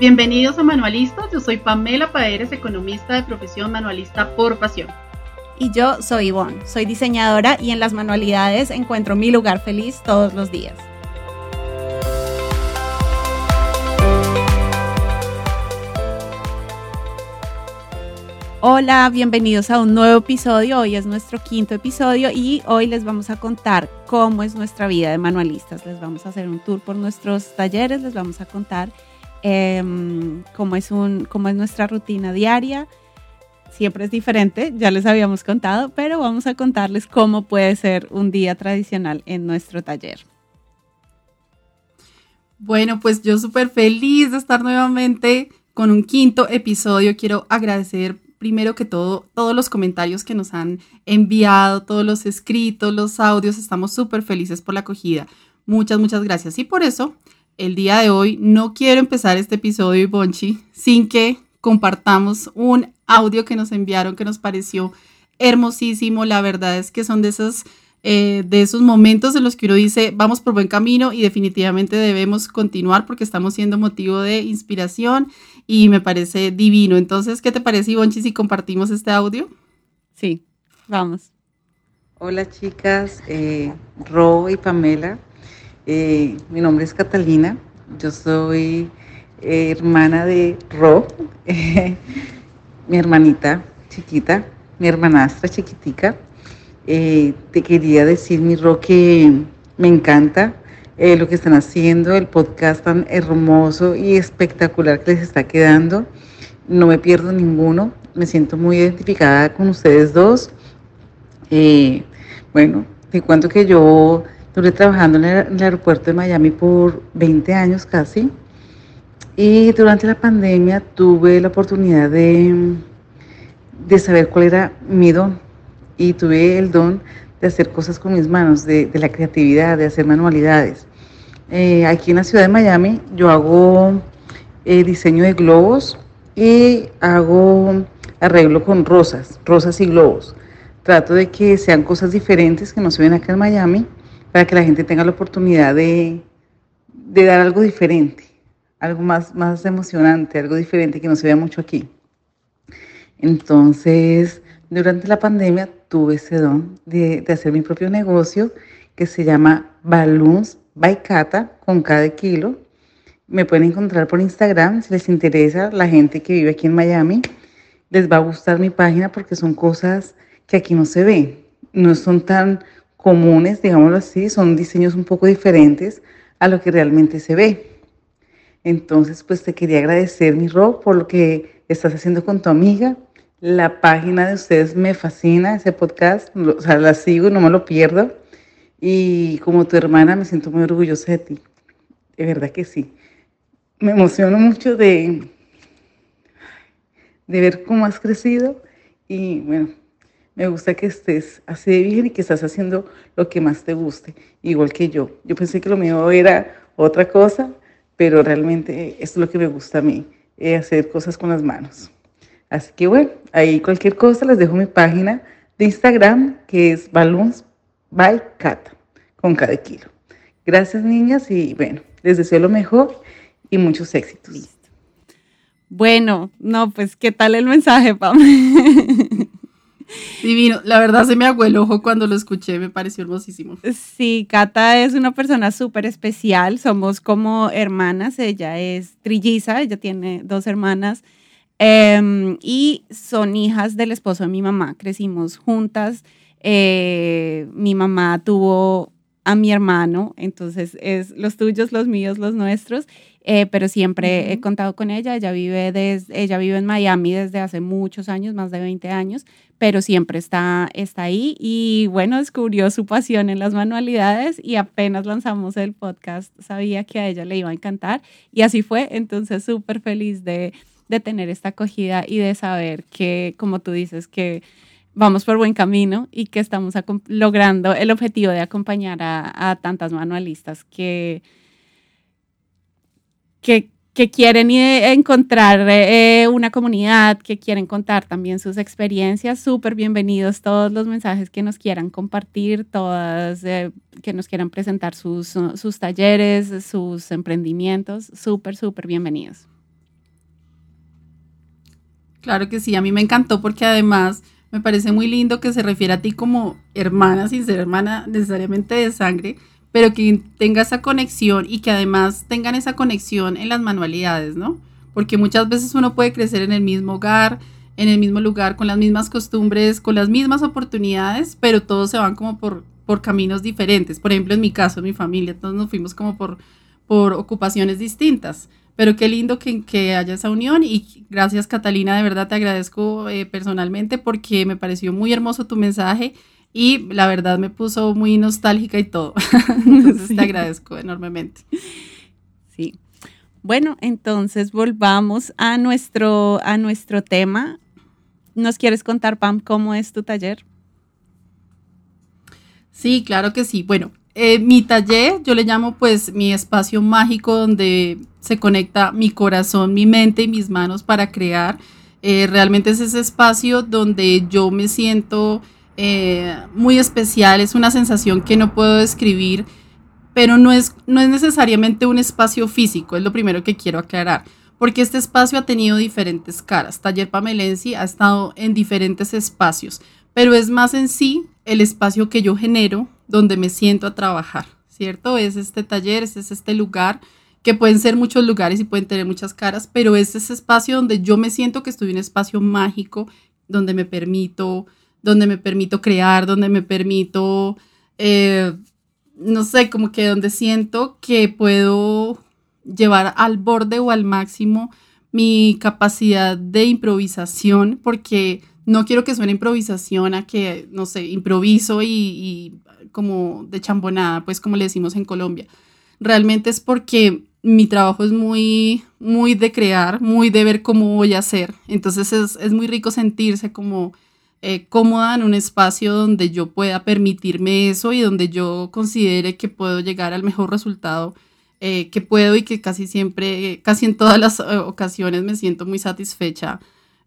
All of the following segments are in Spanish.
Bienvenidos a Manualistas, yo soy Pamela Paeres, economista de profesión manualista por pasión. Y yo soy Ivonne, soy diseñadora y en las manualidades encuentro mi lugar feliz todos los días. Hola, bienvenidos a un nuevo episodio. Hoy es nuestro quinto episodio y hoy les vamos a contar cómo es nuestra vida de manualistas. Les vamos a hacer un tour por nuestros talleres, les vamos a contar em, cómo, es un, es nuestra rutina diaria. Siempre es diferente, ya les habíamos contado, pero vamos a contarles cómo puede ser un día tradicional en nuestro taller. Bueno, pues yo súper feliz de estar nuevamente con un quinto episodio. Quiero agradecer primero que todo, todos los comentarios que nos han enviado, todos los escritos, los audios, estamos súper felices por la acogida. Muchas, muchas gracias. Y por eso, el día de hoy no quiero empezar este episodio, Bonchi, sin que compartamos un audio que nos enviaron que nos pareció hermosísimo. La verdad es que son de esos, eh, de esos momentos en los que uno dice, vamos por buen camino y definitivamente debemos continuar porque estamos siendo motivo de inspiración y me parece divino. Entonces, ¿qué te parece, Ivonchi, si compartimos este audio? Sí, vamos. Hola chicas, eh, Ro y Pamela. Eh, mi nombre es Catalina. Yo soy eh, hermana de Ro, mi hermanita chiquita, mi hermanastra chiquitica. te quería decir, mi Ro, que me encanta eh, lo que están haciendo, el podcast tan hermoso y espectacular que les está quedando. No me pierdo ninguno, me siento muy identificada con ustedes dos. Eh, bueno, te cuento que yo estuve trabajando en el, aeropuerto de Miami por 20 años casi. Y durante la pandemia tuve la oportunidad de, de saber cuál era mi don. Y tuve el don de hacer cosas con mis manos, de, de la creatividad, de hacer manualidades. Eh, aquí en la ciudad de Miami yo hago eh, diseño de globos y hago arreglo con rosas, rosas y globos. Trato de que sean cosas diferentes que no se ven acá en Miami para que la gente tenga la oportunidad de, de dar algo diferente, algo más, más emocionante, algo diferente que no se vea mucho aquí. Entonces, durante la pandemia tuve ese don de, de hacer mi propio negocio que se llama Balloons Baikata con cada kilo. Me pueden encontrar por Instagram si les interesa la gente que vive aquí en Miami. Les va a gustar mi página porque son cosas que aquí no se ven. No son tan comunes, digámoslo así, son diseños un poco diferentes a lo que realmente se ve. Entonces, pues te quería agradecer, mi Rob, por lo que estás haciendo con tu amiga. La página de ustedes me fascina, ese podcast, o sea, la sigo no me lo pierdo. Y como tu hermana me siento muy orgullosa de ti. De verdad que sí. Me emociono mucho de, de ver cómo has crecido y bueno, me gusta que estés así de bien y que estás haciendo lo que más te guste, igual que yo. Yo pensé que lo mío era otra cosa, pero realmente esto es lo que me gusta a mí, eh, hacer cosas con las manos. Así que bueno, ahí cualquier cosa les dejo mi página de Instagram que es Balloons by Cat, con cada kilo. Gracias, niñas, y bueno, les deseo lo mejor y muchos éxitos. Bueno, no, pues, ¿qué tal el mensaje, Pam? Divino, la verdad se me aguó el ojo cuando lo escuché, me pareció hermosísimo. Sí, Cata es una persona súper especial, somos como hermanas, ella es trilliza, ella tiene dos hermanas em, y son hijas del esposo de mi mamá, crecimos juntas. Eh, mi mamá tuvo a mi hermano, entonces es los tuyos, los míos, los nuestros, eh, pero siempre he contado con ella. Ella vive, desde, ella vive en Miami desde hace muchos años, más de 20 años, pero siempre está, está ahí y bueno, descubrió su pasión en las manualidades y apenas lanzamos el podcast, sabía que a ella le iba a encantar y así fue, entonces súper feliz de, de tener esta acogida y de saber que, como tú dices, que vamos por buen camino y que estamos logrando el objetivo de acompañar a, tantas manualistas que, que, quieren encontrar eh, una comunidad, que quieren contar también sus experiencias. Súper bienvenidos todos los mensajes que nos quieran compartir, todas eh, que nos quieran presentar sus, sus talleres, sus emprendimientos. Súper, súper bienvenidos. Claro que sí, a mí me encantó porque además me parece muy lindo que se refiera a ti como hermana, sin ser hermana necesariamente de sangre, pero que tenga esa conexión y que además tengan esa conexión en las manualidades, ¿no? Porque muchas veces uno puede crecer en el mismo hogar, en el mismo lugar, con las mismas costumbres, con las mismas oportunidades, pero todos se van como por, por caminos diferentes. Por ejemplo, en mi caso, en mi familia, todos nos fuimos como por, por ocupaciones distintas. Pero qué lindo que, que, haya esa unión y gracias Catalina, de verdad te agradezco eh, personalmente porque me pareció muy hermoso tu mensaje y la verdad me puso muy nostálgica y todo. entonces te agradezco enormemente. Sí. Bueno, entonces volvamos a nuestro, a nuestro tema. ¿Nos quieres contar, Pam, cómo es tu taller? Sí, claro que sí. Bueno, eh, mi taller, yo le llamo pues mi espacio mágico donde se conecta mi corazón, mi mente y mis manos para crear. Eh, realmente es ese espacio donde yo me siento eh, muy especial, es una sensación que no puedo describir, pero no es, no es necesariamente un espacio físico, es lo primero que quiero aclarar, porque este espacio ha tenido diferentes caras. Taller Pamelensi ha estado en diferentes espacios, pero es más en sí el espacio que yo genero donde me siento a trabajar, ¿cierto? Es este taller, es este lugar que pueden ser muchos lugares y pueden tener muchas caras, pero es ese espacio donde yo me siento que estoy en un espacio mágico, donde me permito donde me permito crear, donde me permito, eh, no sé, como que donde siento que puedo llevar al borde o al máximo mi capacidad de improvisación, porque no quiero que suene improvisación a que, no sé, improviso y, como de chambonada, pues como le decimos en Colombia. Realmente es porque mi trabajo es muy, muy de crear, muy de ver cómo voy a hacer. Entonces es, es muy rico sentirse como eh, cómoda en un espacio donde yo pueda permitirme eso y donde yo considere que puedo llegar al mejor resultado eh, que puedo y que casi siempre, casi en todas las eh, ocasiones me siento muy satisfecha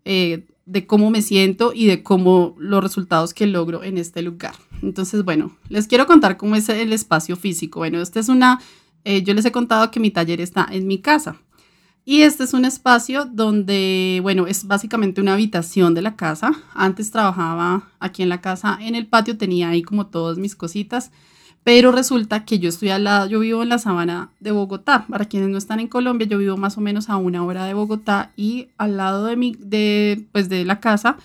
de cómo me siento y de cómo los resultados que logro en este lugar. Entonces, bueno, les quiero contar cómo es el espacio físico. Bueno, esta es una, yo les he contado que mi taller está en mi casa. Y este es un espacio donde, bueno, es básicamente una habitación de la casa. Antes trabajaba aquí en la casa, en el patio tenía ahí como todas mis cositas, pero resulta que yo estoy al lado, yo vivo en la sabana de Bogotá. Para quienes no están en Colombia, yo vivo más o menos a una hora de Bogotá y al lado de mi, de, pues de la casa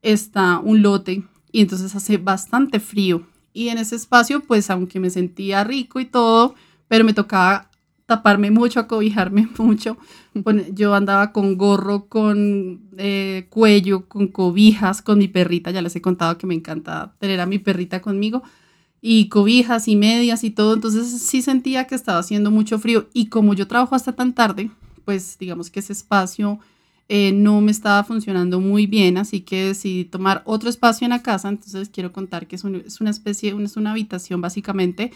está un lote y entonces hace bastante frío. Y en ese espacio, pues aunque me sentía rico y todo, pero me tocaba taparme mucho, acobijarme mucho. Yo andaba con gorro, con eh, cuello, con cobijas, con mi perrita. Ya les he contado que me encanta tener a mi perrita conmigo. Y cobijas y medias y todo. Entonces sí sentía que estaba haciendo mucho frío. Y como yo trabajo hasta tan tarde, pues digamos que ese espacio eh, no me estaba funcionando muy bien. Así que decidí tomar otro espacio en la casa. Entonces quiero contar que es, es una especie, es una habitación básicamente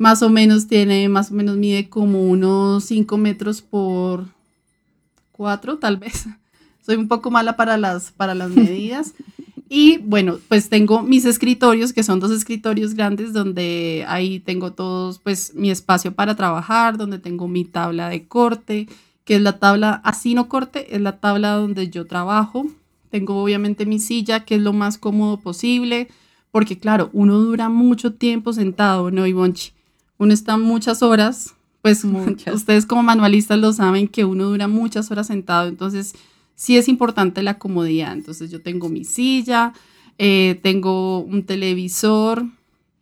más o menos tiene, más o menos mide como unos 5 metros por 4, tal vez. Soy un poco mala para las, para las medidas. Y bueno, pues tengo mis escritorios, que son dos escritorios grandes, donde ahí tengo todos, pues mi espacio para trabajar, donde tengo mi tabla de corte, que es la tabla, así no corte, es la tabla donde yo trabajo. Tengo obviamente mi silla, que es lo más cómodo posible, porque claro, uno dura mucho tiempo sentado, ¿no, Ivonchi? Uno está muchas horas, pues ustedes como manualistas lo saben que uno dura muchas horas sentado, entonces sí es importante la comodidad. Entonces yo tengo mi silla, eh, tengo un televisor,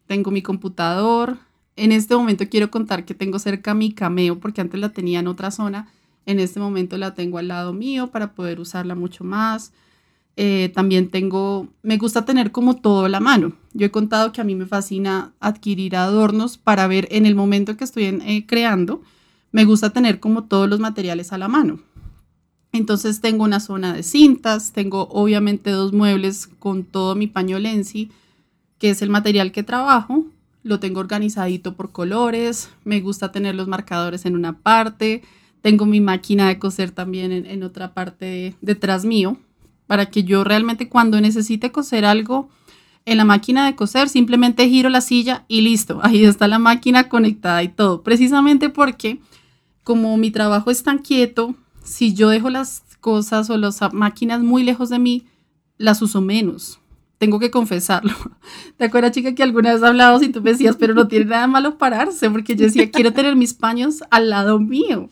tengo mi computador. En este momento quiero contar que tengo cerca mi cameo porque antes la tenía en otra zona. En este momento la tengo al lado mío para poder usarla mucho más. Eh, también tengo, me gusta tener como todo a la mano. Yo he contado que a mí me fascina adquirir adornos para ver en el momento que estoy eh, creando, me gusta tener como todos los materiales a la mano. Entonces tengo una zona de cintas, tengo obviamente dos muebles con todo mi paño Lenzi, que es el material que trabajo. Lo tengo organizadito por colores, me gusta tener los marcadores en una parte, tengo mi máquina de coser también en, otra parte detrás mío para que yo realmente cuando necesite coser algo en la máquina de coser, simplemente giro la silla y listo, ahí está la máquina conectada y todo. Precisamente porque como mi trabajo es tan quieto, si yo dejo las cosas o las máquinas muy lejos de mí, las uso menos. Tengo que confesarlo. ¿Te acuerdas, chica, que alguna vez hablado y tú me decías, pero no tiene nada malo pararse? Porque yo decía, quiero tener mis paños al lado mío.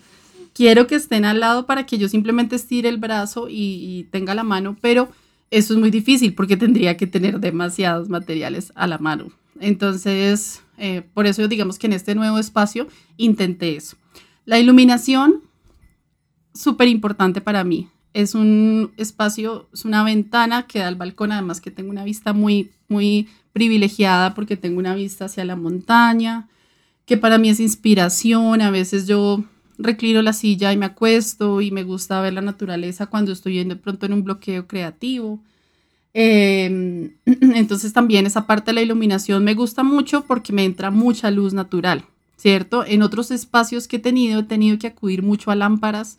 Quiero que estén al lado para que yo simplemente estire el brazo y, tenga la mano, pero eso es muy difícil porque tendría que tener demasiados materiales a la mano. Entonces, eh, por eso digamos que en este nuevo espacio intenté eso. La iluminación, súper importante para mí. Es un espacio, es una ventana que da al balcón, además que tengo una vista muy, muy privilegiada porque tengo una vista hacia la montaña, que para mí es inspiración. A veces yo reclino la silla y me acuesto y me gusta ver la naturaleza cuando estoy de pronto en un bloqueo creativo. Em, entonces también esa parte de la iluminación me gusta mucho porque me entra mucha luz natural, ¿cierto? En otros espacios que he tenido he tenido que acudir mucho a lámparas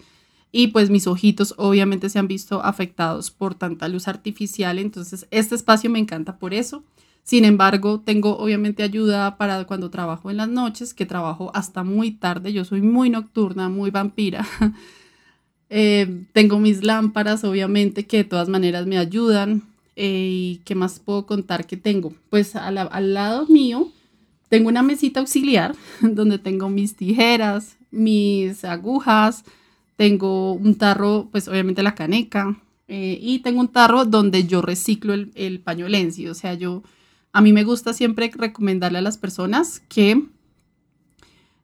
y pues mis ojitos obviamente se han visto afectados por tanta luz artificial, entonces este espacio me encanta por eso. Sin embargo, tengo obviamente ayuda para cuando trabajo en las noches, que trabajo hasta muy tarde, yo soy muy nocturna, muy vampira. Eh, tengo mis lámparas, obviamente, que de todas maneras me ayudan. Eh, ¿Y qué más puedo contar que tengo? Pues al, al lado mío tengo una mesita auxiliar donde tengo mis tijeras, mis agujas, tengo un tarro, pues obviamente la caneca, eh, y tengo un tarro donde yo reciclo el, el. O sea, yo, a mí me gusta siempre recomendarle a las personas que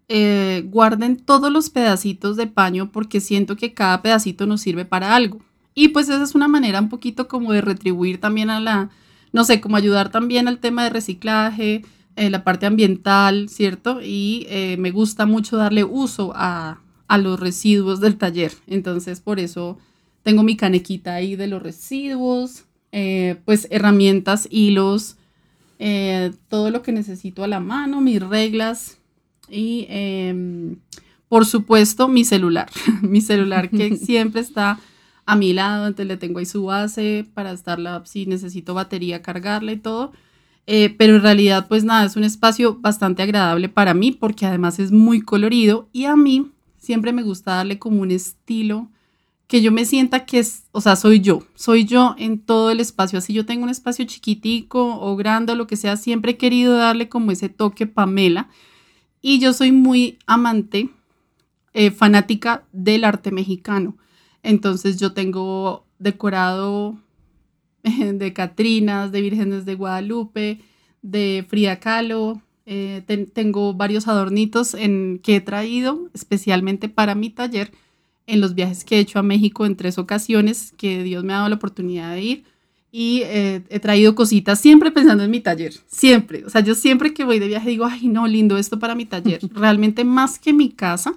eh, guarden todos los pedacitos de paño porque siento que cada pedacito nos sirve para algo. Y pues esa es una manera un poquito como de retribuir también a la, no sé, como ayudar también al tema de reciclaje, eh, la parte ambiental, ¿cierto? Y me gusta mucho darle uso a, a los residuos del taller. Entonces, por eso tengo mi canequita ahí de los residuos, eh, pues herramientas, hilos, eh, todo lo que necesito a la mano, mis reglas y, em, por supuesto, mi celular. mi celular que siempre está a mi lado, entonces le tengo ahí su base para estarla, si necesito batería, cargarla y todo. Eh, pero en realidad, pues nada, es un espacio bastante agradable para mí porque además es muy colorido y a mí siempre me gusta darle como un estilo que yo me sienta que es, o sea, soy yo, soy yo en todo el espacio. Así yo tengo un espacio chiquitico o grande lo que sea, siempre he querido darle como ese toque Pamela. Y yo soy muy amante, eh, fanática del arte mexicano. Entonces yo tengo decorado de Catrinas, de Vírgenes de Guadalupe, de Frida Kahlo, eh, tengo varios adornitos en, que he traído especialmente para mi taller en los viajes que he hecho a México en tres ocasiones que Dios me ha dado la oportunidad de ir. Y eh, he traído cositas siempre pensando en mi taller, siempre. O sea, yo siempre que voy de viaje digo, ay, no, lindo esto para mi taller. Realmente más que mi casa,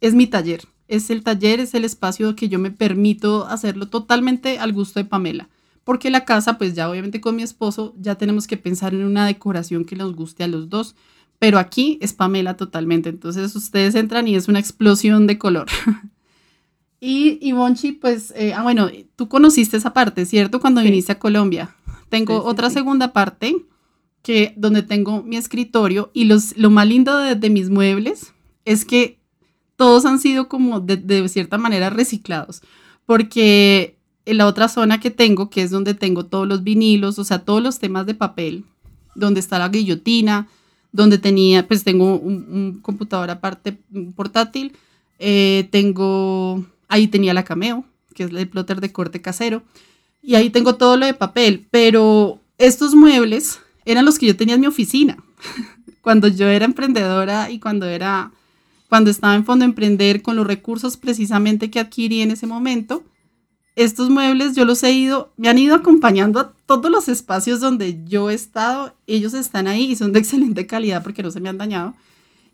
es mi taller. Es el taller, es el espacio que yo me permito hacerlo totalmente al gusto de Pamela porque la casa, pues ya obviamente con mi esposo, ya tenemos que pensar en una decoración que nos guste a los dos. Pero aquí es Pamela totalmente, entonces ustedes entran y es una explosión de color. y, y Bonchi, pues, eh, ah, bueno, tú conociste esa parte, ¿cierto? Cuando viniste a Colombia. Tengo otra segunda parte que donde tengo mi escritorio y los, lo más lindo de, mis muebles es que todos han sido como de, de cierta manera reciclados, porque en la otra zona que tengo, que es donde tengo todos los vinilos, o sea, todos los temas de papel, donde está la guillotina, donde tenía, pues tengo un, computador aparte portátil, eh, tengo, ahí tenía la Cameo, que es el plotter de corte casero, y ahí tengo todo lo de papel, pero estos muebles eran los que yo tenía en mi oficina, cuando yo era emprendedora y cuando era, cuando estaba en Fondo Emprender con los recursos precisamente que adquirí en ese momento, estos muebles yo los he ido, me han ido acompañando a todos los espacios donde yo he estado. Ellos están ahí y son de excelente calidad porque no se me han dañado.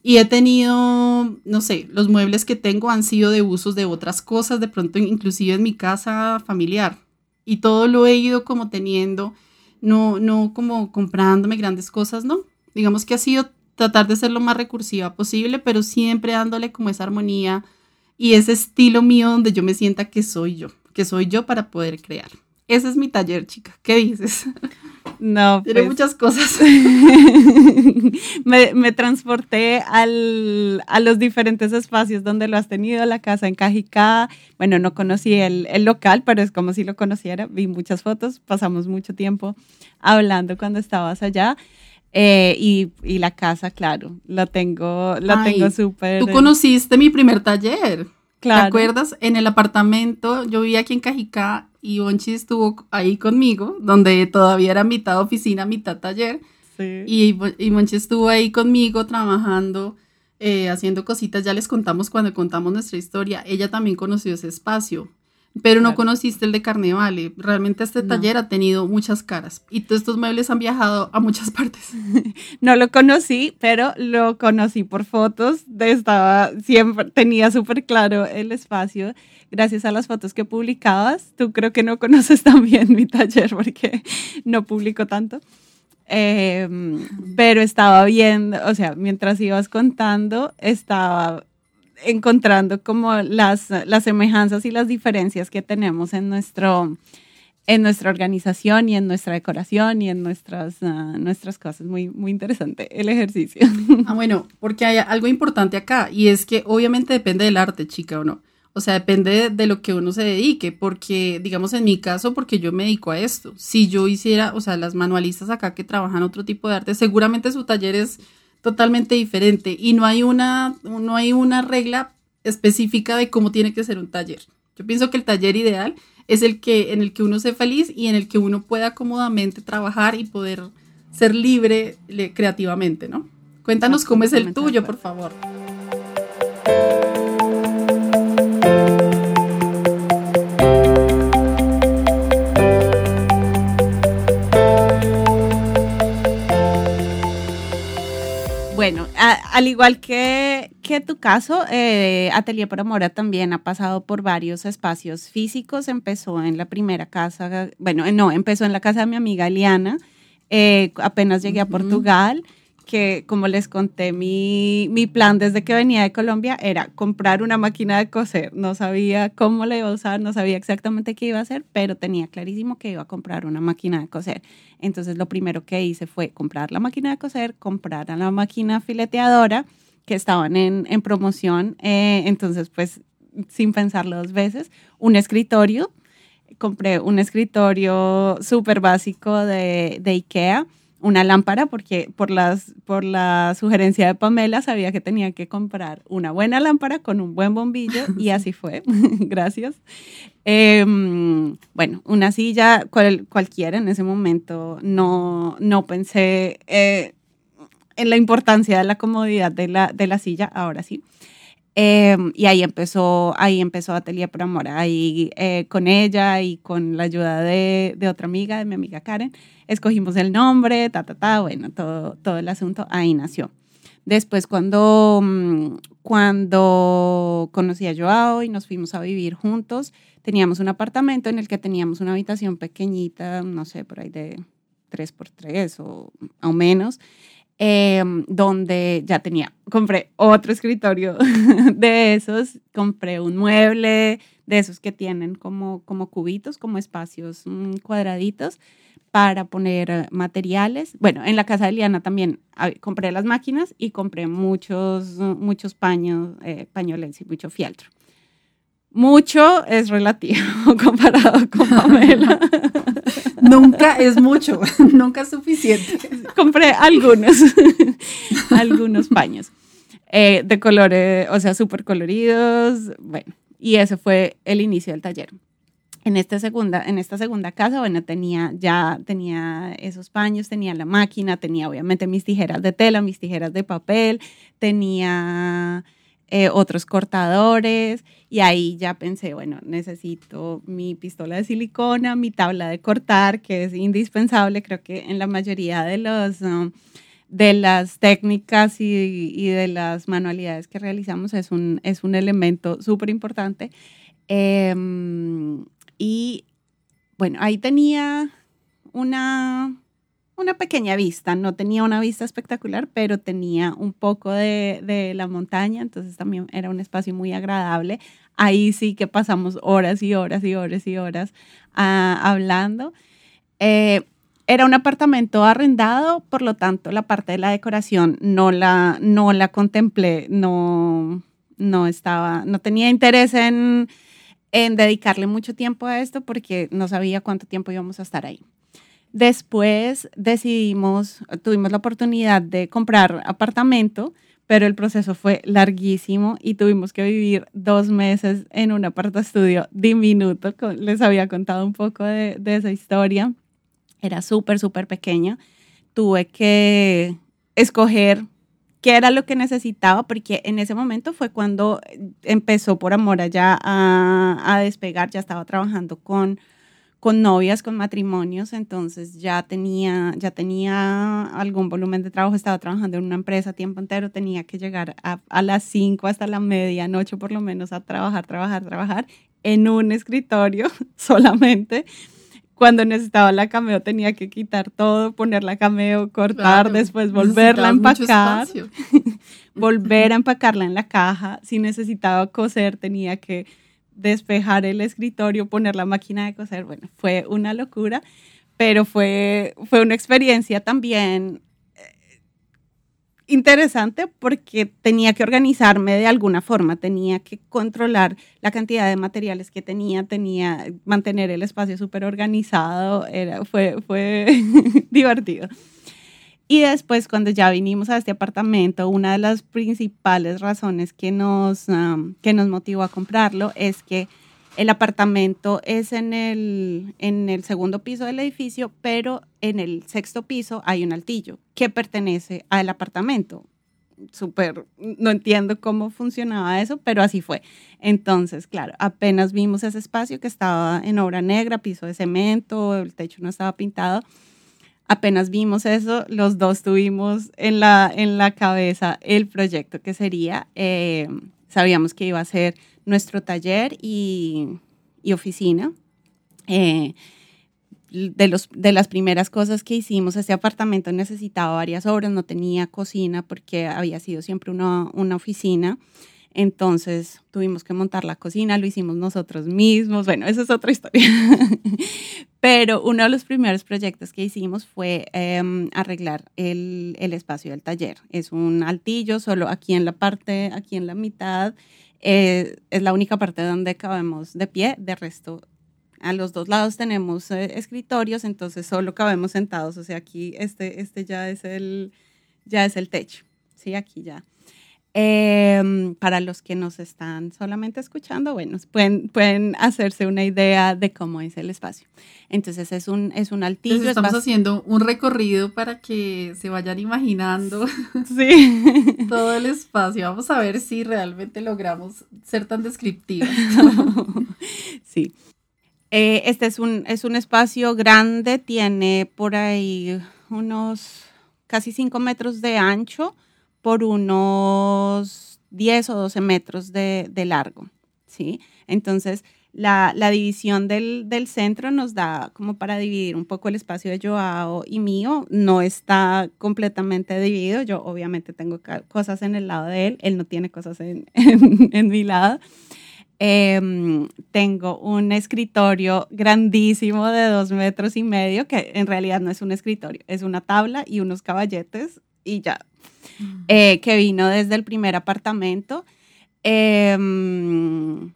Y he tenido, no sé, los muebles que tengo han sido de usos de otras cosas, de pronto inclusive en mi casa familiar. Y todo lo he ido como teniendo, no, no como comprándome grandes cosas, ¿no? Digamos que ha sido tratar de ser lo más recursiva posible, pero siempre dándole como esa armonía y ese estilo mío donde yo me sienta que soy yo que soy yo para poder crear. Ese es mi taller, chica. ¿Qué dices? No, Tiene pues, muchas cosas. me, me transporté al, a los diferentes espacios donde lo has tenido, la casa en Cajicá. Bueno, no conocí el, el local, pero es como si lo conociera. Vi muchas fotos, pasamos mucho tiempo hablando cuando estabas allá. Eh, y, y la casa, claro, la tengo, la Ay, tengo súper. Tú conociste mi primer taller. Claro. ¿Te acuerdas? En el apartamento, yo vivía aquí en Cajicá y Bonchi estuvo ahí conmigo, donde todavía era mitad oficina, mitad taller. Sí. Y, y Monchi estuvo ahí conmigo trabajando, eh, haciendo cositas. Ya les contamos cuando contamos nuestra historia. Ella también conoció ese espacio, pero no Claro. conociste el de Carnevale. Realmente este No. taller ha tenido muchas caras y todos estos muebles han viajado a muchas partes. No lo conocí, pero lo conocí por fotos. De estaba siempre tenía súper claro el espacio gracias a las fotos que publicabas. Tú creo que no conoces también mi taller porque no publico tanto. Eh, pero estaba viendo, o sea, mientras ibas contando, estaba encontrando como las, las semejanzas y las diferencias que tenemos en nuestro en nuestra organización y en nuestra decoración y en nuestras, ah, nuestras cosas. Muy, muy interesante el ejercicio. Ah, bueno, porque hay algo importante acá y es que obviamente depende del arte, chica, o no. O sea, depende de, de lo que uno se dedique, porque, digamos, en mi caso, porque yo me dedico a esto. Si yo hiciera, o sea, las manualistas acá que trabajan otro tipo de arte, seguramente su taller es totalmente diferente y no hay una, no hay una regla específica de cómo tiene que ser un taller. Yo pienso que el taller ideal es el que, en el que uno sea feliz y en el que uno pueda cómodamente trabajar y poder ser libre le- creativamente, ¿no? Cuéntanos cómo es el tuyo, por favor. A- al igual que, que tu caso, eh, Atelier por Amora también ha pasado por varios espacios físicos. Empezó en la primera casa, bueno, no, empezó en la casa de mi amiga Eliana. Eh, apenas llegué a. Portugal, que como les conté, mi, mi plan desde que venía de Colombia era comprar una máquina de coser. No sabía cómo la iba a usar, no sabía exactamente qué iba a hacer, pero tenía clarísimo que iba a comprar una máquina de coser. Entonces lo primero que hice fue comprar la máquina de coser, comprar la máquina fileteadora que estaban en, en promoción. eh, entonces, pues, sin pensarlo dos veces, un escritorio. Compré un escritorio súper básico de, de IKEA, una lámpara, porque por, las, por la sugerencia de Pamela sabía que tenía que comprar una buena lámpara con un buen bombillo y así fue. Gracias. Em, bueno, una silla cual- cualquiera en ese momento, no, no pensé eh, en la importancia de la comodidad de la, de la silla, ahora sí. Em, y ahí empezó, ahí empezó Atelier por Amor, ahí eh, con ella y con la ayuda de, de otra amiga, de mi amiga Karen, escogimos el nombre, ta, ta, ta, bueno, todo, todo el asunto, ahí nació. Después cuando, mm, cuando conocí a Joao y nos fuimos a vivir juntos, teníamos un apartamento en el que teníamos una habitación pequeñita, no sé, por ahí de 3 por 3 o, o menos, eh, donde ya tenía, compré otro escritorio de esos, compré un mueble de esos que tienen como, como cubitos, como espacios mm, cuadraditos para poner eh, materiales. Bueno, en la casa de Liana también ah, compré las máquinas y compré muchos, muchos paños, eh, pañoles y mucho fieltro. Mucho es relativo comparado con Pamela. Nunca es mucho, nunca es suficiente. compré algunos, algunos paños eh, de colores, o sea, súper coloridos. Bueno, y ese fue el inicio del taller. En esta segunda, en esta segunda casa, bueno, tenía ya tenía esos paños, tenía la máquina, tenía obviamente mis tijeras de tela, mis tijeras de papel, tenía eh, otros cortadores y ahí ya pensé, bueno, necesito mi pistola de silicona, mi tabla de cortar, que es indispensable, creo que en la mayoría de los... um, de las técnicas y, de las manualidades que realizamos es un, es un elemento súper importante. Em, y bueno, ahí tenía una, una pequeña vista, no tenía una vista espectacular, pero tenía un poco de, de la montaña, entonces también era un espacio muy agradable. Ahí sí que pasamos horas y horas y horas y horas ah, hablando. Eh, era un apartamento arrendado, por lo tanto la parte de la decoración no la, no la contemplé, no, no estaba, no tenía interés en, en dedicarle mucho tiempo a esto porque no sabía cuánto tiempo íbamos a estar ahí. Después decidimos, tuvimos la oportunidad de comprar apartamento, pero el proceso fue larguísimo y tuvimos que vivir dos meses en un aparta estudio diminuto. Les había contado un poco de, esa historia era súper, súper pequeña. Tuve que escoger qué era lo que necesitaba, porque en ese momento fue cuando empezó por amor allá a despegar, ya estaba trabajando con, con novias, con matrimonios, entonces ya tenía, ya tenía algún volumen de trabajo, estaba trabajando en una empresa tiempo entero, tenía que llegar a, a las 5 hasta la medianoche por lo menos a trabajar, trabajar, trabajar en un escritorio solamente cuando necesitaba la cameo tenía que quitar todo, poner la cameo, cortar, después volverla a empacar, volver a empacarla en la caja. Si necesitaba coser, tenía que despejar el escritorio, poner la máquina de coser. Bueno, fue una locura, pero fue, fue una experiencia también interesante porque tenía que organizarme de alguna forma, tenía que controlar la cantidad de materiales que tenía, tenía mantener el espacio súper organizado, era, fue, fue divertido. Y después, cuando ya vinimos a este apartamento, una de las principales razones que nos, que nos motivó a comprarlo es que el apartamento es en el, en el segundo piso del edificio, pero en el sexto piso hay un altillo que pertenece al apartamento. Súper, no entiendo cómo funcionaba eso, pero así fue. Entonces, claro, apenas vimos ese espacio que estaba en obra negra, piso de cemento, el techo no estaba pintado. Apenas vimos eso, los dos tuvimos en la, en la cabeza el proyecto que sería, eh, sabíamos que iba a ser nuestro taller y, oficina. Eh, de, los, de las primeras cosas que hicimos, este apartamento necesitaba varias obras, no tenía cocina porque había sido siempre una, una oficina. Entonces tuvimos que montar la cocina, lo hicimos nosotros mismos. Bueno, esa es otra historia. Pero uno de los primeros proyectos que hicimos fue em, arreglar el, espacio del taller. Es un altillo, solo aquí en la parte, aquí en la mitad, eh, es la única parte donde cabemos de pie, de resto a los dos lados tenemos eh, escritorios, entonces solo cabemos sentados, o sea, aquí este, este ya, es el, ya es el techo, ¿sí? Aquí ya. Em, para los que nos están solamente escuchando, bueno, pueden, pueden hacerse una idea de cómo es el espacio. Entonces es un, es un altillo. Entonces estamos haciendo un recorrido para que se vayan imaginando sí. todo el espacio. Vamos a ver si realmente logramos ser tan descriptivos. sí. Eh, este es un, es un espacio grande, tiene por ahí unos casi 5 metros de ancho por unos 10 o 12 metros de, largo, ¿sí? Entonces, la, división del, centro nos da como para dividir un poco el espacio de Joao y mío. No está completamente dividido. Yo obviamente tengo cosas en el lado de él, él no tiene cosas en, mi lado. Em, tengo un escritorio grandísimo de dos metros y medio, que en realidad no es un escritorio, es una tabla y unos caballetes y ya, eh, que vino desde el primer apartamento. Em,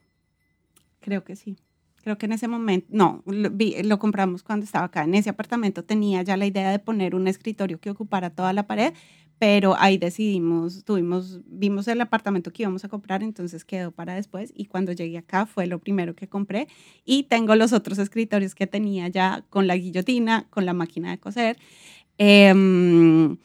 creo que sí. Creo que en ese momento, no, lo, compramos cuando estaba acá. En ese apartamento tenía ya la idea de poner un escritorio que ocupara toda la pared, pero ahí decidimos, tuvimos, vimos el apartamento que íbamos a comprar, entonces quedó para después y cuando llegué acá fue lo primero que compré y tengo los otros escritorios que tenía ya con la guillotina, con la máquina de coser. Eh,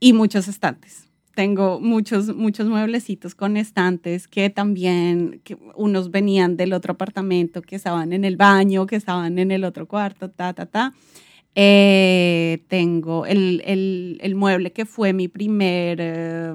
y muchos estantes. Tengo muchos, muchos mueblecitos con estantes que también, que unos venían del otro apartamento, que estaban en el baño, que estaban en el otro cuarto, ta, ta, ta. Eh, tengo el, el, el, mueble que fue mi primer eh,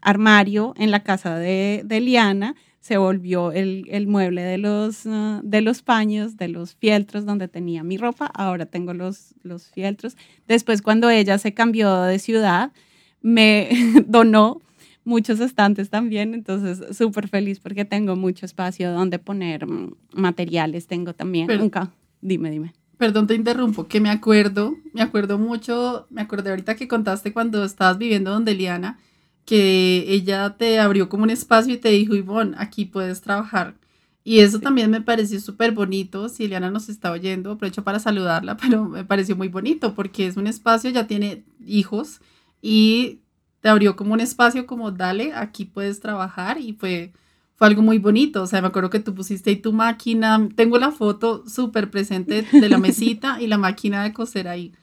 armario en la casa de, de Liana, se volvió el, el mueble de los, uh, de los paños, de los fieltros donde tenía mi ropa. Ahora tengo los, los fieltros. Después, cuando ella se cambió de ciudad, me donó muchos estantes también, entonces súper feliz porque tengo mucho espacio donde poner mm, materiales. Tengo también, nunca, dime, dime. perdón te interrumpo, que me acuerdo, me acuerdo mucho, me acordé ahorita que contaste cuando estabas viviendo donde Liana, que ella te abrió como un espacio y te dijo, Ivonne, aquí puedes trabajar. Y eso también me pareció súper bonito. Si Eliana nos está oyendo, aprovecho para saludarla, pero me pareció muy bonito porque es un espacio, ya tiene hijos y te abrió como un espacio como, dale, aquí puedes trabajar y fue, fue algo muy bonito. O sea, me acuerdo que tú pusiste ahí tu máquina. Tengo la foto súper presente de la mesita y la máquina de coser ahí.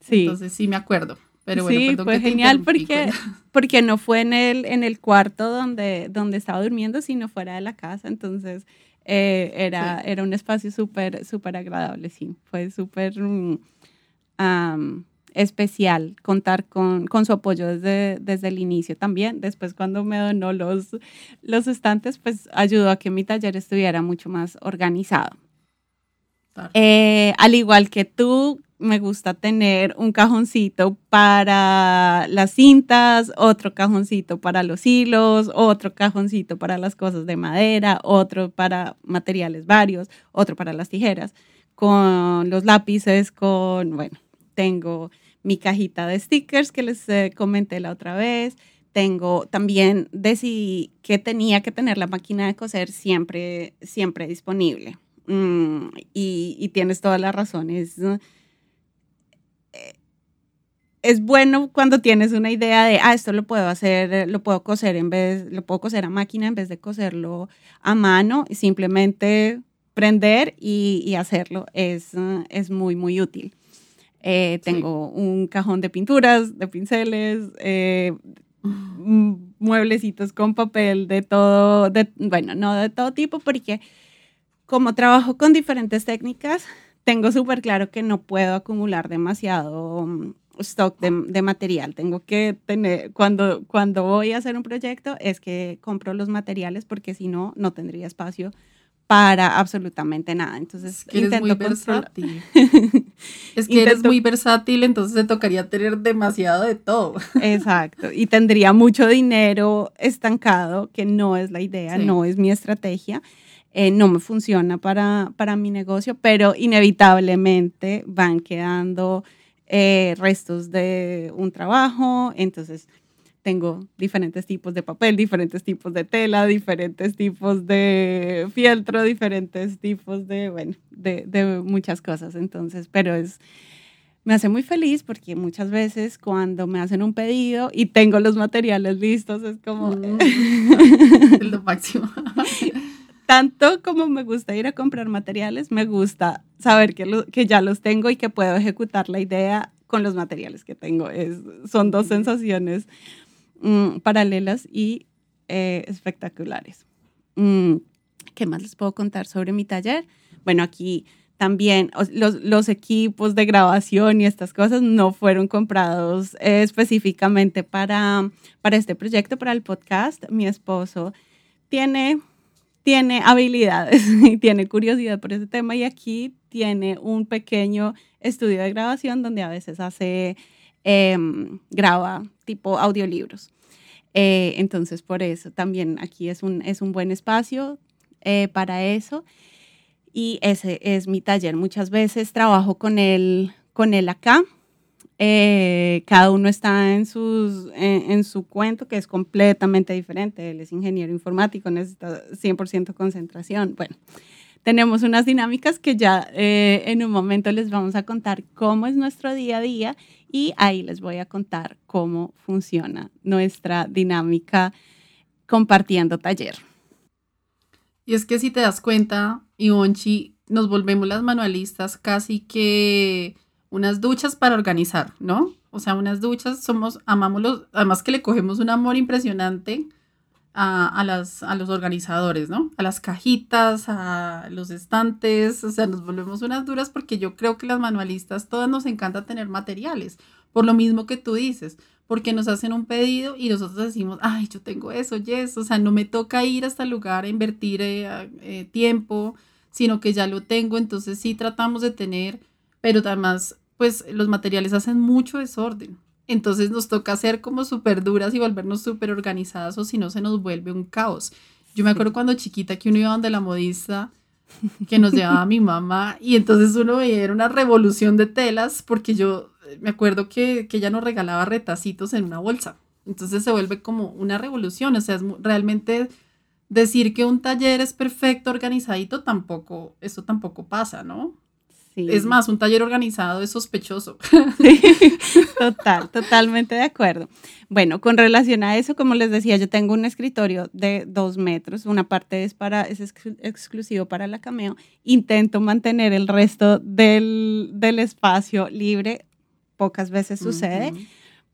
Sí. Entonces sí me acuerdo sí, fue genial porque, porque no fue en el, en el cuarto donde, donde estaba durmiendo, sino fuera de la casa. Entonces eh, era, era un espacio súper, súper agradable, sí. Fue súper mm, especial contar con, con, su apoyo desde, desde el inicio también. Después cuando me donó los, los estantes, pues ayudó a que mi taller estuviera mucho más organizado. Eh, al igual que tú, me gusta tener un cajoncito para las cintas, otro cajoncito para los hilos, otro cajoncito para las cosas de madera, otro para materiales varios, otro para las tijeras, con los lápices, con, bueno, tengo mi cajita de stickers que les eh, comenté la otra vez. Tengo también decidí que tenía que tener la máquina de coser siempre, siempre disponible. Mm, y, y, tienes todas las razones es bueno cuando tienes una idea de, ah, esto lo puedo hacer, lo puedo coser en vez, lo puedo coser a máquina en vez de coserlo a mano, y simplemente prender y, hacerlo es, es muy, muy útil. Eh, tengo un cajón de pinturas, de pinceles, eh, mueblecitos con papel de todo, de, bueno, no de todo tipo, porque como trabajo con diferentes técnicas, tengo súper claro que no puedo acumular demasiado stock de, material. Tengo que tener, cuando, cuando voy a hacer un proyecto, es que compro los materiales porque si no, no tendría espacio para absolutamente nada. Entonces, es que eres muy versátil. es que eres muy versátil, entonces te tocaría tener demasiado de todo. Exacto. Y tendría mucho dinero estancado, que no es la idea, no es mi estrategia. Eh, no me funciona para, para mi negocio, pero inevitablemente van quedando eh, restos de un trabajo, entonces tengo diferentes tipos de papel, diferentes tipos de tela, diferentes tipos de fieltro, diferentes tipos de, bueno, de, de muchas cosas. Entonces, pero es, me hace muy feliz porque muchas veces cuando me hacen un pedido y tengo los materiales listos, es como... Mm. es lo máximo. Tanto como me gusta ir a comprar materiales, me gusta saber que, que ya los tengo y que puedo ejecutar la idea con los materiales que tengo. Es, son dos sensaciones mm, paralelas y eh, espectaculares. Mm, ¿Qué más les puedo contar sobre mi taller? Bueno, aquí también los, los, equipos de grabación y estas cosas no fueron comprados eh, específicamente para, para este proyecto, para el podcast. Mi esposo tiene tiene habilidades y tiene curiosidad por ese tema y aquí tiene un pequeño estudio de grabación donde a veces hace, em, graba tipo audiolibros. Eh, entonces, por eso también aquí es un, es un buen espacio eh, para eso. Y ese es mi taller. Muchas veces trabajo con él, con él acá eh, cada uno está en, sus, en, su cuento, que es completamente diferente. Él es ingeniero informático, necesita 100% concentración. Bueno, tenemos unas dinámicas que ya eh, en un momento les vamos a contar cómo es nuestro día a día y ahí les voy a contar cómo funciona nuestra dinámica compartiendo taller. Y es que si te das cuenta, Ivonchi, nos volvemos las manualistas casi que unas duchas para organizar, ¿no? O sea, unas duchas, somos, amamos los, además que le cogemos un amor impresionante a, las, a los organizadores, ¿no? A las cajitas, a los estantes, o sea, nos volvemos unas duras porque yo creo que las manualistas todas nos encanta tener materiales, por lo mismo que tú dices, porque nos hacen un pedido y nosotros decimos, ay, yo tengo eso, yes, o sea, no me toca ir hasta el lugar a invertir eh, eh, tiempo, sino que ya lo tengo, entonces sí tratamos de tener, pero además pues los materiales hacen mucho desorden. Entonces nos toca ser como súper duras y volvernos súper organizadas o si no se nos vuelve un caos. Yo me acuerdo cuando chiquita que uno iba donde la modista que nos llevaba mi mamá y entonces uno veía era una revolución de telas porque yo eh, me acuerdo que, que ella nos regalaba retacitos en una bolsa. Entonces se vuelve como una revolución, o sea, es realmente decir que un taller es perfecto, organizadito, tampoco, eso tampoco pasa, ¿no? Es más, un taller organizado es sospechoso. total, totalmente de acuerdo. Bueno, con relación a eso, como les decía, yo tengo un escritorio de dos metros, una parte es para, es exclusivo para la cameo. Intento mantener el resto del, espacio libre, pocas veces sucede,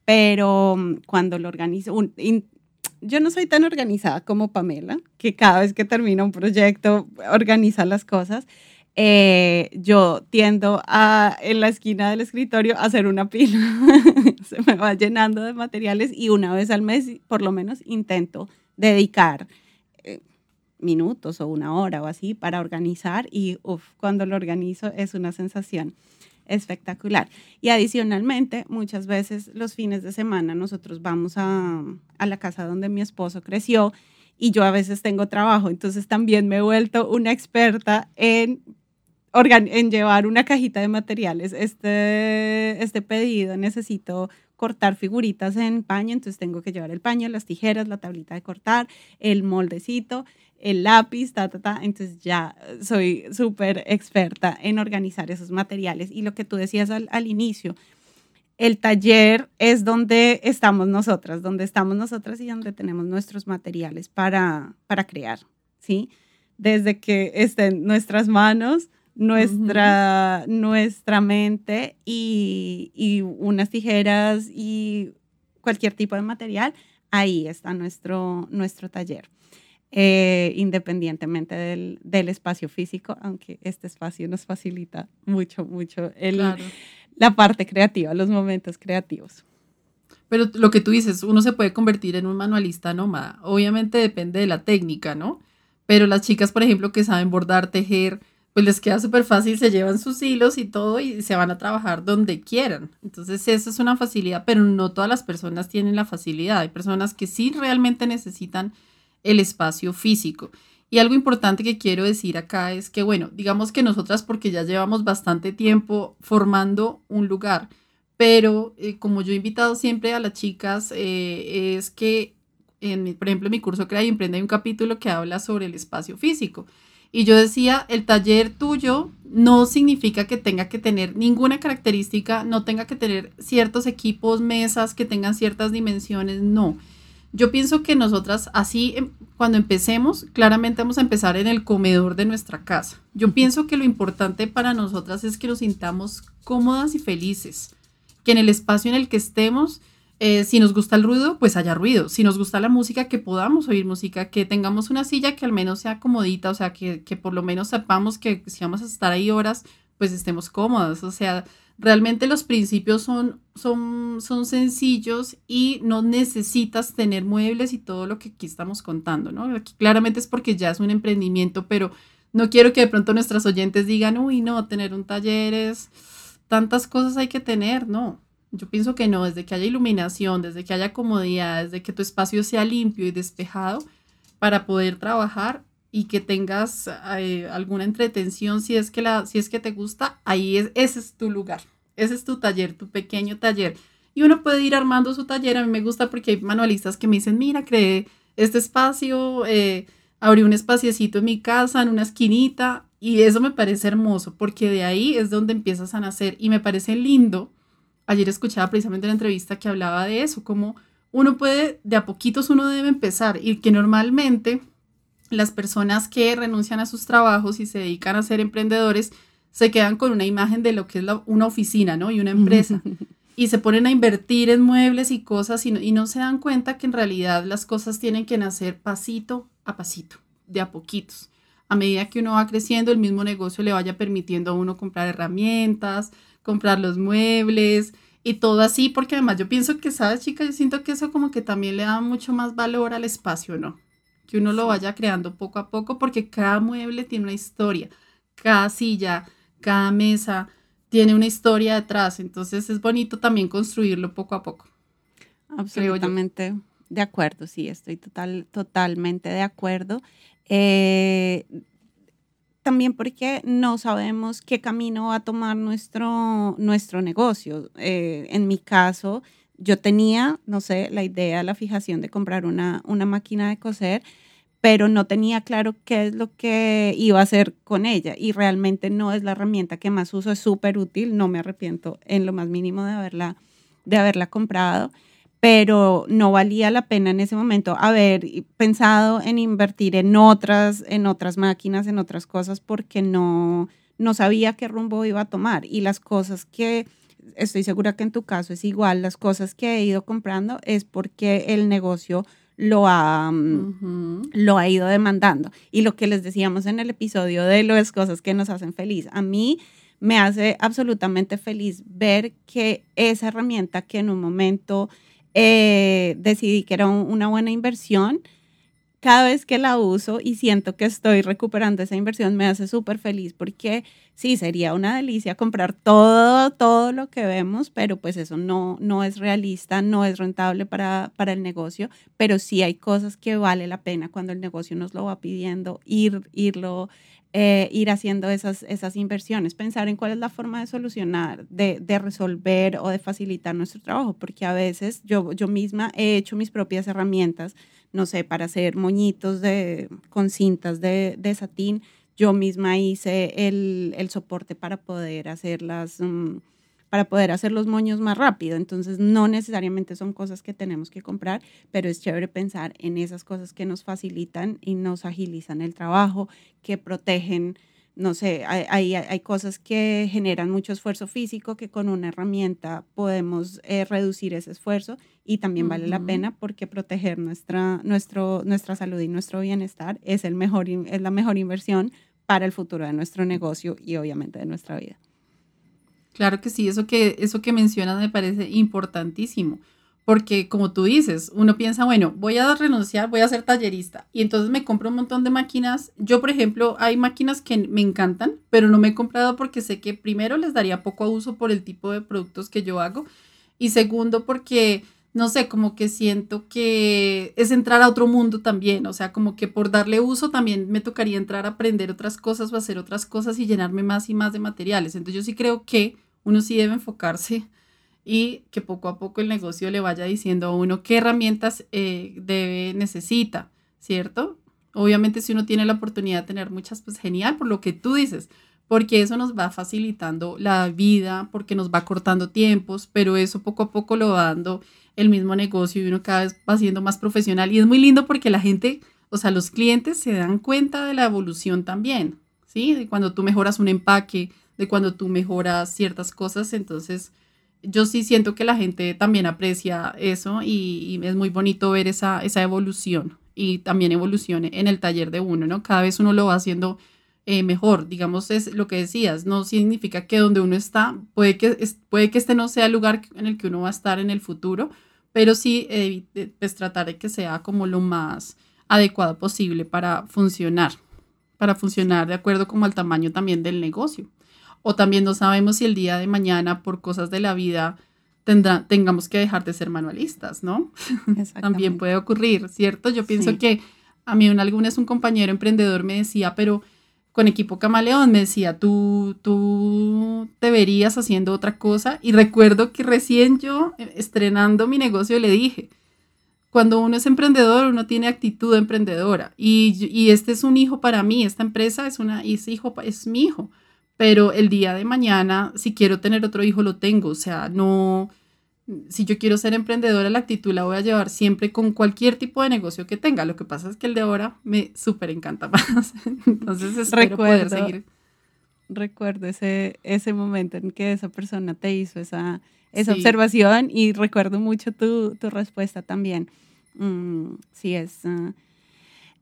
pero mm, cuando lo organizo, yo no soy tan organizada como Pamela, que cada vez que termina un proyecto organiza las cosas. Eh, yo tiendo a, en la esquina del escritorio, a hacer una pila. Se me va llenando de materiales y una vez al mes, por lo menos, intento dedicar eh, minutos o una hora o así para organizar y cuando lo organizo es una sensación espectacular. Y adicionalmente, muchas veces los fines de semana nosotros vamos a, a la casa donde mi esposo creció y yo a veces tengo trabajo, entonces también me he vuelto una experta en en llevar una cajita de materiales. Este, este pedido necesito cortar figuritas en paño, entonces tengo que llevar el paño, las tijeras, la tablita de cortar, el moldecito, el lápiz, ta, ta, ta. Entonces ya soy súper experta en organizar esos materiales. Y lo que tú decías al, al inicio, el taller es donde estamos nosotras, donde estamos nosotras y donde tenemos nuestros materiales para, para crear, ¿sí? Desde que estén nuestras manos nuestra, nuestra mente y, y, unas tijeras y cualquier tipo de material, ahí está nuestro, nuestro taller. Eh, independientemente del, del, espacio físico, aunque este espacio nos facilita mucho, mucho el, la parte creativa, los momentos creativos. Pero lo que tú dices, uno se puede convertir en un manualista nómada. Obviamente depende de la técnica, ¿no? Pero las chicas, por ejemplo, que saben bordar, tejer, pues les queda súper fácil, se llevan sus hilos y todo y se van a trabajar donde quieran. Entonces, eso es una facilidad, pero no todas las personas tienen la facilidad. Hay personas que sí realmente necesitan el espacio físico. Y algo importante que quiero decir acá es que, bueno, digamos que nosotras, porque ya llevamos bastante tiempo formando un lugar, pero eh, como yo he invitado siempre a las chicas, eh, es que, en, por ejemplo, en mi curso Crea y Emprende hay un capítulo que habla sobre el espacio físico. Y yo decía, el taller tuyo no significa que tenga que tener ninguna característica, no tenga que tener ciertos equipos, mesas que tengan ciertas dimensiones, no. Yo pienso que nosotras así, em, cuando empecemos, claramente vamos a empezar en el comedor de nuestra casa. Yo pienso que lo importante para nosotras es que nos sintamos cómodas y felices, que en el espacio en el que estemos eh, si nos gusta el ruido, pues haya ruido. Si nos gusta la música, que podamos oír música, que tengamos una silla que al menos sea comodita, o sea, que, que por lo menos sepamos que si vamos a estar ahí horas, pues estemos cómodos. O sea, realmente los principios son, son, son sencillos y no necesitas tener muebles y todo lo que aquí estamos contando, ¿no? Aquí claramente es porque ya es un emprendimiento, pero no quiero que de pronto nuestras oyentes digan, uy, no, tener un taller es tantas cosas hay que tener, no. Yo pienso que no, desde que haya iluminación, desde que haya comodidad, desde que tu espacio sea limpio y despejado para poder trabajar y que tengas eh, alguna entretención si es que la si es que te gusta, ahí es ese es tu lugar. Ese es tu taller, tu pequeño taller. Y uno puede ir armando su taller. A mí me gusta porque hay manualistas que me dicen, mira, creé este espacio, eh, abrí un espaciecito en mi casa, en una esquinita, y eso me parece hermoso, porque de ahí es donde empiezas a nacer. Y me parece lindo ayer escuchaba precisamente la entrevista que hablaba de eso, como uno puede, de a poquitos uno debe empezar y que normalmente las personas que renuncian a sus trabajos y se dedican a ser emprendedores se quedan con una imagen de lo que es una oficina, ¿no? Y una empresa. y se ponen a invertir en muebles y cosas y no, y no se dan cuenta que en realidad las cosas tienen que nacer pasito a pasito, de a poquitos. A medida que uno va creciendo, el mismo negocio le vaya permitiendo a uno comprar herramientas, comprar los muebles y todo así, porque además yo pienso que, ¿sabes, chica? Yo siento que eso como que también le da mucho más valor al espacio, ¿no? Que uno lo vaya creando poco a poco, porque cada mueble tiene una historia, cada silla, cada mesa tiene una historia detrás, entonces es bonito también construirlo poco a poco. Absolutamente de acuerdo, sí, estoy total, totalmente de acuerdo. Eh, también porque no sabemos qué camino va a tomar nuestro, nuestro negocio. Eh, en mi caso, yo tenía, no sé, la idea, la fijación de comprar una, una máquina de coser, pero no tenía claro qué es lo que iba a hacer con ella y realmente no es la herramienta que más uso, es súper útil, no me arrepiento en lo más mínimo de haberla, de haberla comprado, pero no valía la pena en ese momento haber pensado en invertir en otras, en otras máquinas, en otras cosas, porque no, no sabía qué rumbo iba a tomar y las cosas que estoy segura que en tu caso es igual, las cosas que he ido comprando es porque el negocio lo ha, mm, lo ha ido demandando. Y lo que les decíamos en el episodio de las cosas que nos hacen feliz, a mí me hace absolutamente feliz ver que esa herramienta que en un momento eh, decidí que era una buena inversión, cada vez que la uso y siento que estoy recuperando esa inversión, me hace súper feliz porque sí, sería una delicia comprar todo, todo lo que vemos, pero pues eso no, no es realista, no es rentable para, para el negocio, pero sí hay cosas que vale la pena cuando el negocio nos lo va pidiendo, ir, irlo eh, ir haciendo esas, esas inversiones, pensar en cuál es la forma de solucionar, de, de, resolver o de facilitar nuestro trabajo, porque a veces yo, yo misma he hecho mis propias herramientas, no sé, para hacer moñitos de, con cintas de, de satín, yo misma hice el, el, soporte para poder hacer las... Mm, para poder hacer los moños más rápido. Entonces, no necesariamente son cosas que tenemos que comprar, pero es chévere pensar en esas cosas que nos facilitan y nos agilizan el trabajo, que protegen, no sé, hay, hay, cosas que generan mucho esfuerzo físico que con una herramienta podemos eh, reducir ese esfuerzo y también vale la pena porque proteger nuestra, nuestro, nuestra salud y nuestro bienestar es, el mejor, es la mejor inversión para el futuro de nuestro negocio y obviamente de nuestra vida. Claro que sí, eso que, eso que mencionas me parece importantísimo, porque como tú dices, uno piensa, bueno, voy a renunciar, voy a ser tallerista y entonces me compro un montón de máquinas. Yo, por ejemplo, hay máquinas que me encantan, pero no me he comprado porque sé que primero les daría poco uso por el tipo de productos que yo hago y segundo porque no sé, como que siento que es entrar a otro mundo también, o sea, como que por darle uso también me tocaría entrar a aprender otras cosas o hacer otras cosas y llenarme más y más de materiales. Entonces yo sí creo que uno sí debe enfocarse y que poco a poco el negocio le vaya diciendo a uno qué herramientas eh, debe, necesita, ¿cierto? Obviamente si uno tiene la oportunidad de tener muchas, pues genial, por lo que tú dices, porque eso nos va facilitando la vida, porque nos va cortando tiempos, pero eso poco a poco lo va dando el mismo negocio y uno cada vez va siendo más profesional y es muy lindo porque la gente, o sea, los clientes se dan cuenta de la evolución también, ¿sí? De cuando tú mejoras un empaque, de cuando tú mejoras ciertas cosas. Entonces, yo sí siento que la gente también aprecia eso y, es muy bonito ver esa, esa evolución y también evolucione en el taller de uno, ¿no? Cada vez uno lo va haciendo eh, mejor, digamos, es lo que decías, no significa que donde uno está, puede que, puede que este no sea el lugar en el que uno va a estar en el futuro, pero sí eh, pues tratar de que sea como lo más adecuado posible para funcionar, para funcionar de acuerdo como al tamaño también del negocio o también no sabemos si el día de mañana por cosas de la vida tendrá, tengamos que dejar de ser manualistas, ¿no? también puede ocurrir, ¿cierto? Yo pienso que a mí alguna vez un compañero emprendedor me decía, pero con equipo camaleón me decía, tú, tú te verías haciendo otra cosa. Y recuerdo que recién yo, eh, estrenando mi negocio, le dije, cuando uno es emprendedor, uno tiene actitud emprendedora. Y, y este es un hijo para mí, esta empresa es, una, es, hijo, es mi hijo pero el día de mañana, si quiero tener otro hijo, lo tengo. O sea, no, si yo quiero ser emprendedora, la actitud la voy a llevar siempre con cualquier tipo de negocio que tenga. Lo que pasa es que el de ahora me súper encanta más. Entonces espero recuerdo, poder seguir. Recuerdo ese, ese momento en que esa persona te hizo esa, esa observación y recuerdo mucho tu, tu respuesta también. Mm, sí, es... Uh,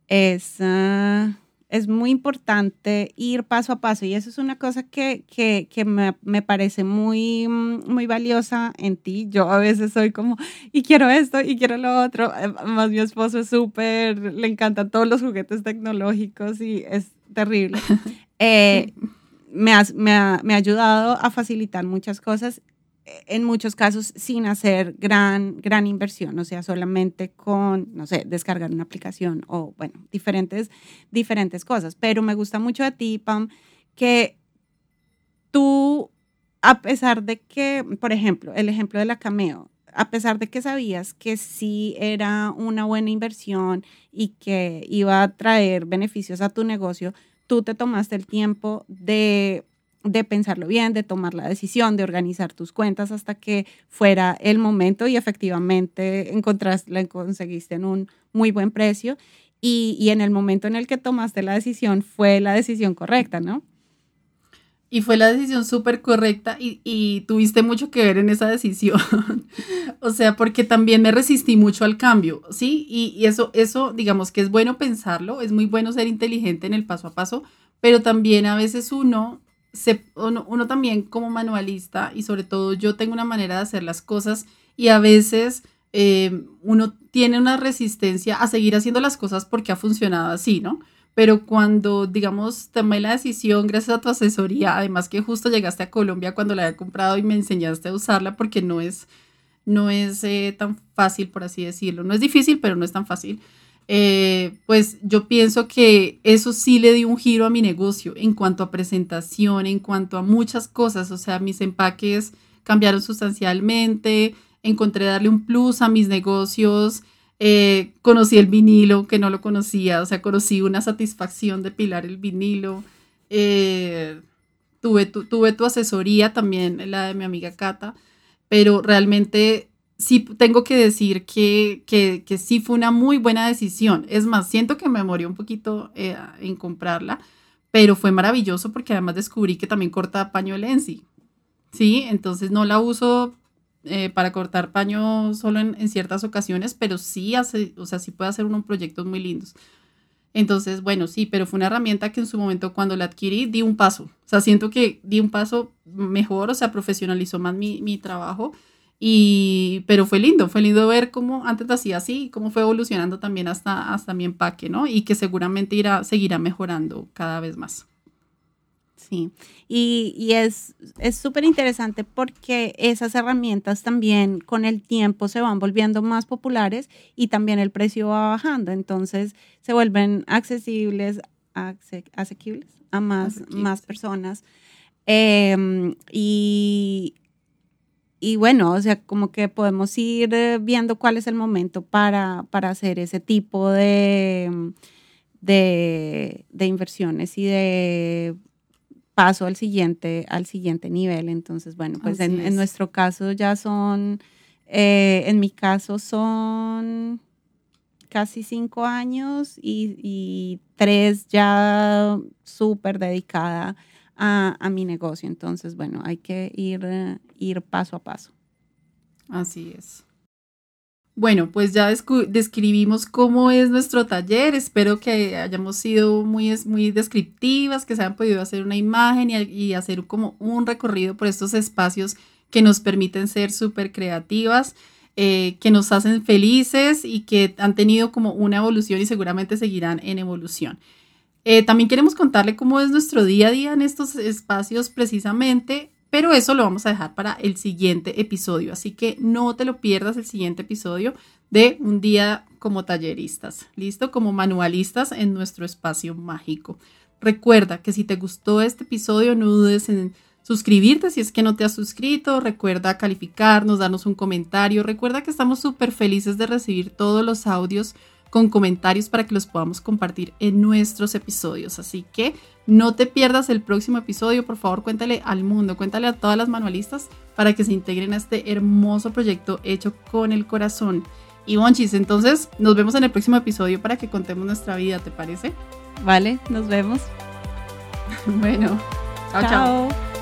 es uh, es muy importante ir paso a paso y eso es una cosa que, que, que me, me, parece muy, muy valiosa en ti. Yo a veces soy como, y quiero esto y quiero lo otro. Más mi esposo es súper, le encantan todos los juguetes tecnológicos y es terrible. Eh, me, me, ha, me ha ayudado a facilitar muchas cosas en muchos casos sin hacer gran, gran inversión, o sea, solamente con, no sé, descargar una aplicación o, bueno, diferentes, diferentes cosas. Pero me gusta mucho de ti, Pam, que tú, a pesar de que, por ejemplo, el ejemplo de la Cameo, a pesar de que sabías que sí era una buena inversión y que iba a traer beneficios a tu negocio, tú te tomaste el tiempo de, de pensarlo bien, de tomar la decisión, de organizar tus cuentas hasta que fuera el momento y efectivamente encontraste, la conseguiste en un muy buen precio y, y en el momento en el que tomaste la decisión fue la decisión correcta, ¿no? Y fue la decisión súper correcta y, tuviste mucho que ver en esa decisión. o sea, porque también me resistí mucho al cambio, ¿sí? Y, eso, eso, digamos que es bueno pensarlo, es muy bueno ser inteligente en el paso a paso, pero también a veces uno, se, uno, también como manualista y sobre todo yo tengo una manera de hacer las cosas y a veces eh, uno tiene una resistencia a seguir haciendo las cosas porque ha funcionado así, ¿no? pero cuando, digamos, tomé la decisión gracias a tu asesoría, además que justo llegaste a Colombia cuando la había comprado y me enseñaste a usarla porque no es, no es eh, tan fácil, por así decirlo. No es difícil, pero no es tan fácil. Eh, pues yo pienso que eso sí le dio un giro a mi negocio en cuanto a presentación, en cuanto a muchas cosas. O sea, mis empaques cambiaron sustancialmente, encontré darle un plus a mis negocios eh, conocí el vinilo, que no lo conocía, o sea, conocí una satisfacción de pilar el vinilo. Eh, tuve, tu, tuve tu asesoría también, la de mi amiga Cata, pero realmente sí tengo que decir que, que, que, sí fue una muy buena decisión. Es más, siento que me morí un poquito eh, en comprarla, pero fue maravilloso porque además descubrí que también corta paño Lenzi. Sí, entonces no la uso eh, para cortar paño solo en, ciertas ocasiones, pero sí hace, o sea, sí puede hacer unos proyectos muy lindos. Entonces, bueno, sí, pero fue una herramienta que en su momento cuando la adquirí di un paso. O sea, siento que di un paso mejor, o sea, profesionalizó más mi, mi trabajo. Y, pero fue lindo, fue lindo ver cómo antes hacía así, cómo fue evolucionando también hasta, hasta mi empaque, ¿no? Y que seguramente irá, seguirá mejorando cada vez más. Sí, y, es súper interesante porque esas herramientas también con el tiempo se van volviendo más populares y también el precio va bajando, entonces se vuelven accesibles, asequibles a más, más personas. Em, y, y bueno, o sea, como que podemos ir eh, viendo cuál es el momento para, para hacer ese tipo de, de, de inversiones y de paso al siguiente, al siguiente nivel. Entonces, bueno, pues en, nuestro caso ya son, eh, en mi caso son casi cinco años y, tres ya súper dedicada a, a, mi negocio. Entonces, bueno, hay que ir, ir paso a paso. Así es. Bueno, pues ya describimos cómo es nuestro taller. Espero que hayamos sido muy, muy descriptivas, que se hayan podido hacer una imagen y, hacer como un recorrido por estos espacios que nos permiten ser súper creativas, eh, que nos hacen felices y que han tenido como una evolución y seguramente seguirán en evolución. Eh, también queremos contarle cómo es nuestro día a día en estos espacios precisamente pero eso lo vamos a dejar para el siguiente episodio, así que no te lo pierdas el siguiente episodio de un día como talleristas, listo, como manualistas en nuestro espacio mágico. Recuerda que si te gustó este episodio, no dudes en suscribirte si es que no te has suscrito. Recuerda calificarnos, darnos un comentario. Recuerda que estamos súper felices de recibir todos los audios con comentarios para que los podamos compartir en nuestros episodios. Así que no te pierdas el próximo episodio, por favor cuéntale al mundo, cuéntale a todas las manualistas para que se integren a este hermoso proyecto hecho con el corazón. Y Bonchis, entonces nos vemos en el próximo episodio para que contemos nuestra vida, ¿te parece? Vale, nos vemos. bueno, chao. chao.